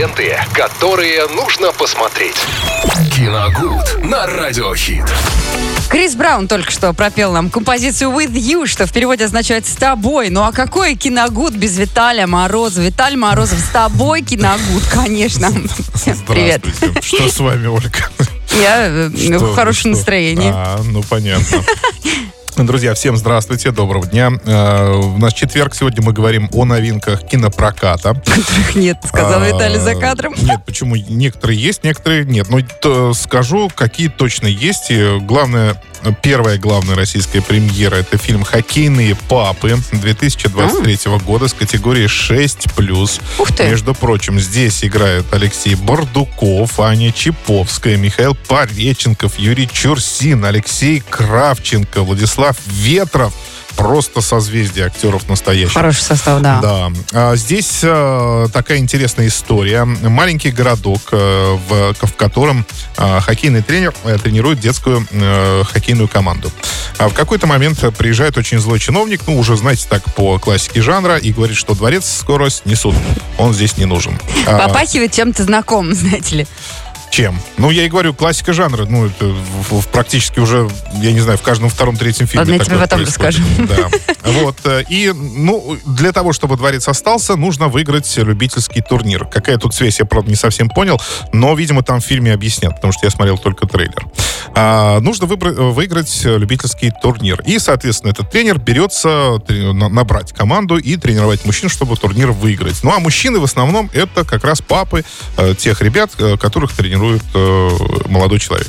ленты, которые нужно посмотреть. Киногуд на Радиохит. Крис Браун только что пропел нам композицию «With You», что в переводе означает «с тобой». Ну а какой киногуд без Виталия Морозова? Виталий Морозов с тобой киногуд, конечно. Привет. Что с вами, Ольга? Я э, в хорошем что? настроении. А, ну понятно. Друзья, всем здравствуйте, доброго дня. Э, У нас четверг, сегодня мы говорим о новинках кинопроката. Которых нет, сказал А, Виталий за кадром. Нет, почему? Некоторые есть, некоторые нет. Но т- скажу, какие точно есть. И главное, первая главная российская премьера это фильм «Хоккейные папы» 2023 года с категории 6+. Ух ты. Между прочим, здесь играют Алексей Бардуков, Аня Чиповская, Михаил Пореченков, Юрий Чурсин, Алексей Кравченко, Владислав Ветров. Просто созвездие актеров настоящих. Хороший состав, да. Да. А здесь э, такая интересная история. Маленький городок, э, в, в котором э, хоккейный тренер тренирует детскую э, хоккейную команду. А в какой-то момент приезжает очень злой чиновник, ну, уже, знаете, так, по классике жанра, и говорит, что дворец скоро снесут. Он здесь не нужен. А, Попахивает чем-то знакомым, знаете ли. Чем? Ну, я и говорю, классика жанра. Ну, это в- в практически уже, я не знаю, в каждом втором, третьем фильме Ладно, я тебе такое потом происходит. Да. Вот. э, И, ну, для того, чтобы дворец остался, нужно выиграть любительский турнир. Какая тут связь, я, правда, не совсем понял, но, видимо, там в фильме объяснят, потому что я смотрел только трейлер. А, нужно выбра- выиграть любительский турнир. И, соответственно, этот тренер берется набрать команду и тренировать мужчин, чтобы турнир выиграть. Ну, а мужчины в основном это как раз папы э, тех ребят, э, которых тренирует э, молодой человек.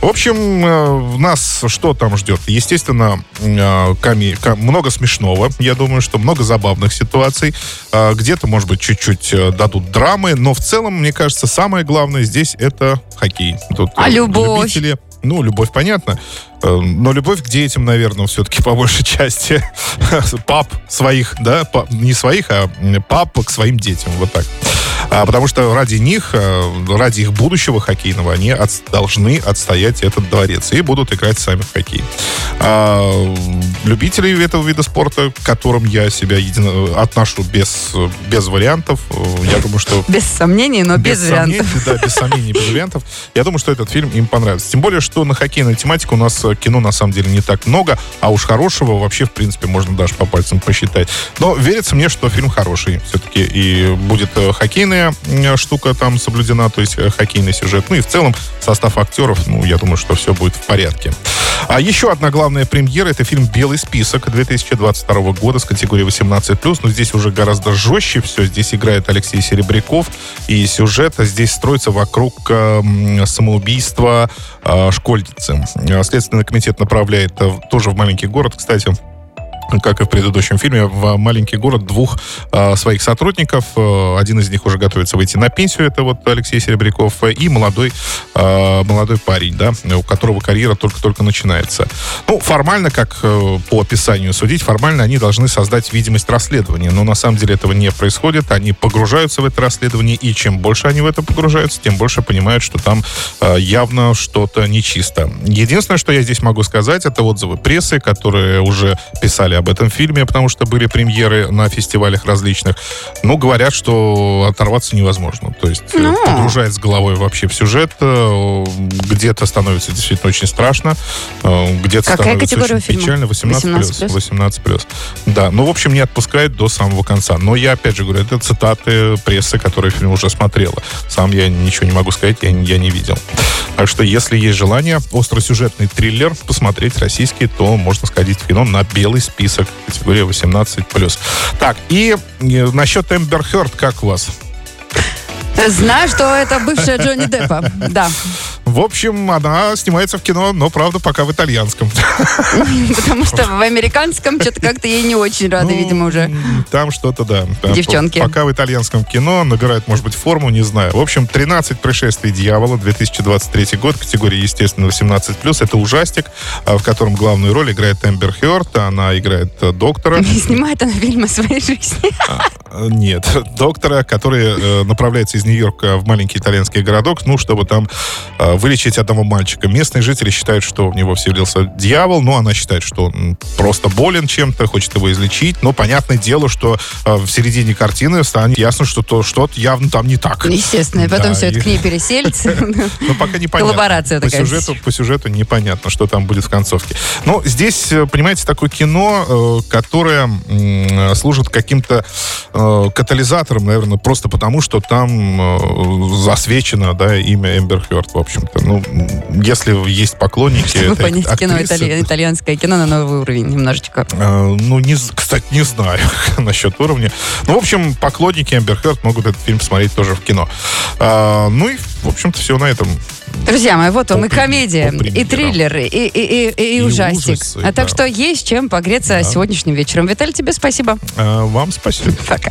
В общем, э, нас что там ждет? Естественно, э, коми- ко- много смешного. Я думаю, что много забавных ситуаций. Э, Где-то, может быть, чуть-чуть э, дадут драмы, но в целом, мне кажется, самое главное здесь это хоккей. Тут, А э, любовь? Любители, ну, любовь, понятно. Э, Но любовь к детям, наверное, все-таки по большей части пап своих, да, па- не своих, а пап к своим детям, вот так. А, потому что ради них, э, ради их будущего хоккейного, они отс- должны отстоять этот дворец и будут играть сами в хоккей. А, любителей этого вида спорта, к которым я себя едино- отношу без, без вариантов, э, я думаю, что Без сомнений, но без, вариантов. сомнений, да, без сомнений, без вариантов. Я думаю, что этот фильм им понравится. Тем более, что на хоккейную тематику у нас кино на самом деле не так много, а уж хорошего вообще, в принципе, можно даже по пальцам посчитать. Но верится мне, что фильм хороший все-таки. И будет э, хоккейная штука там соблюдена, то есть э, хоккейный сюжет. Ну и в целом состав актеров, ну, я думаю, что все будет в порядке. А еще одна главная премьера это фильм «Белый список» 2022 года с категории 18+. Но здесь уже гораздо жестче все. Здесь играет Алексей Серебряков. И сюжет здесь строится вокруг э, самоубийства школьницы. Э, Следственный комитет направляет э, тоже в маленький город, кстати, как и в предыдущем фильме, в маленький город двух э, своих сотрудников. Э, один из них уже готовится выйти на пенсию, это вот Алексей Серебряков, и молодой, э, молодой парень, да, у которого карьера только-только начинается. Ну, формально, как э, по описанию судить, формально они должны создать видимость расследования, но на самом деле этого не происходит. Они погружаются в это расследование, и чем больше они в это погружаются, тем больше понимают, что там э, явно что-то нечисто. Единственное, что я здесь могу сказать, это отзывы прессы, которые уже писали об этом фильме, потому что были премьеры на фестивалях различных. Ну, говорят, что оторваться невозможно. То есть э, Ну. погружает с головой вообще в сюжет. э, Где-то становится действительно очень страшно, э, где-то Какая становится очень фильма? печально. 18 18+. плюс. 18 плюс. Да, ну, в общем, не отпускает до самого конца. Но я, опять же говорю, это цитаты прессы, которые фильм уже смотрела. Сам я ничего не могу сказать, я, я не видел. Так что, если есть желание остросюжетный триллер посмотреть российский, то можно сходить в кино на белый список категория 18+. Так, и э, насчет Эмбер Хёрд, как у вас? Знаю, что это бывшая Джонни Деппа. Да. В общем, она снимается в кино, но, правда, пока в итальянском. Потому что в американском что-то как-то ей не очень рады, Ну, видимо, уже. Там что-то, да. Девчонки. по- Пока в итальянском кино набирает, может быть, форму, не знаю. В общем, 13 пришествий дьявола, 2023 год, категория, естественно, 18+. Это ужастик, а, в котором главную роль играет Эмбер Хёрд. Она играет э, доктора. Не снимает она фильмы своей жизни. Э, Нет, доктора, который э, направляется из Нью-Йорка в маленький итальянский городок, ну, чтобы там вылечить одного мальчика. Местные жители считают, что в него вселился дьявол, но она считает, что он просто болен чем-то, хочет его излечить. Но понятное дело, что э, в середине картины станет ясно, что то что-то явно там не так. Естественно, и потом все это к ней переселится. Ну, пока непонятно. Коллаборация по такая. Сюжету, по сюжету непонятно, что там будет в концовке. Но здесь, э, понимаете, такое кино, э, которое служит каким-то катализатором, наверное, просто потому, что там засвечено, да, имя Эмбер Хёрд, в общем-то. Ну, если есть поклонники Чтобы понять кино, итали- итальянское кино на новый уровень немножечко. Э, Ну, не, кстати, не знаю насчет уровня. Ну, в общем, поклонники Эмбер Хёрд могут этот фильм посмотреть тоже в кино. А, ну и, в общем-то, все на этом. Друзья мои, вот вам и комедия, и триллер, и, и, и, и И ужастик. ужасы, а так да. что есть чем погреться сегодняшним вечером. Виталий, тебе спасибо. А, вам спасибо. Пока.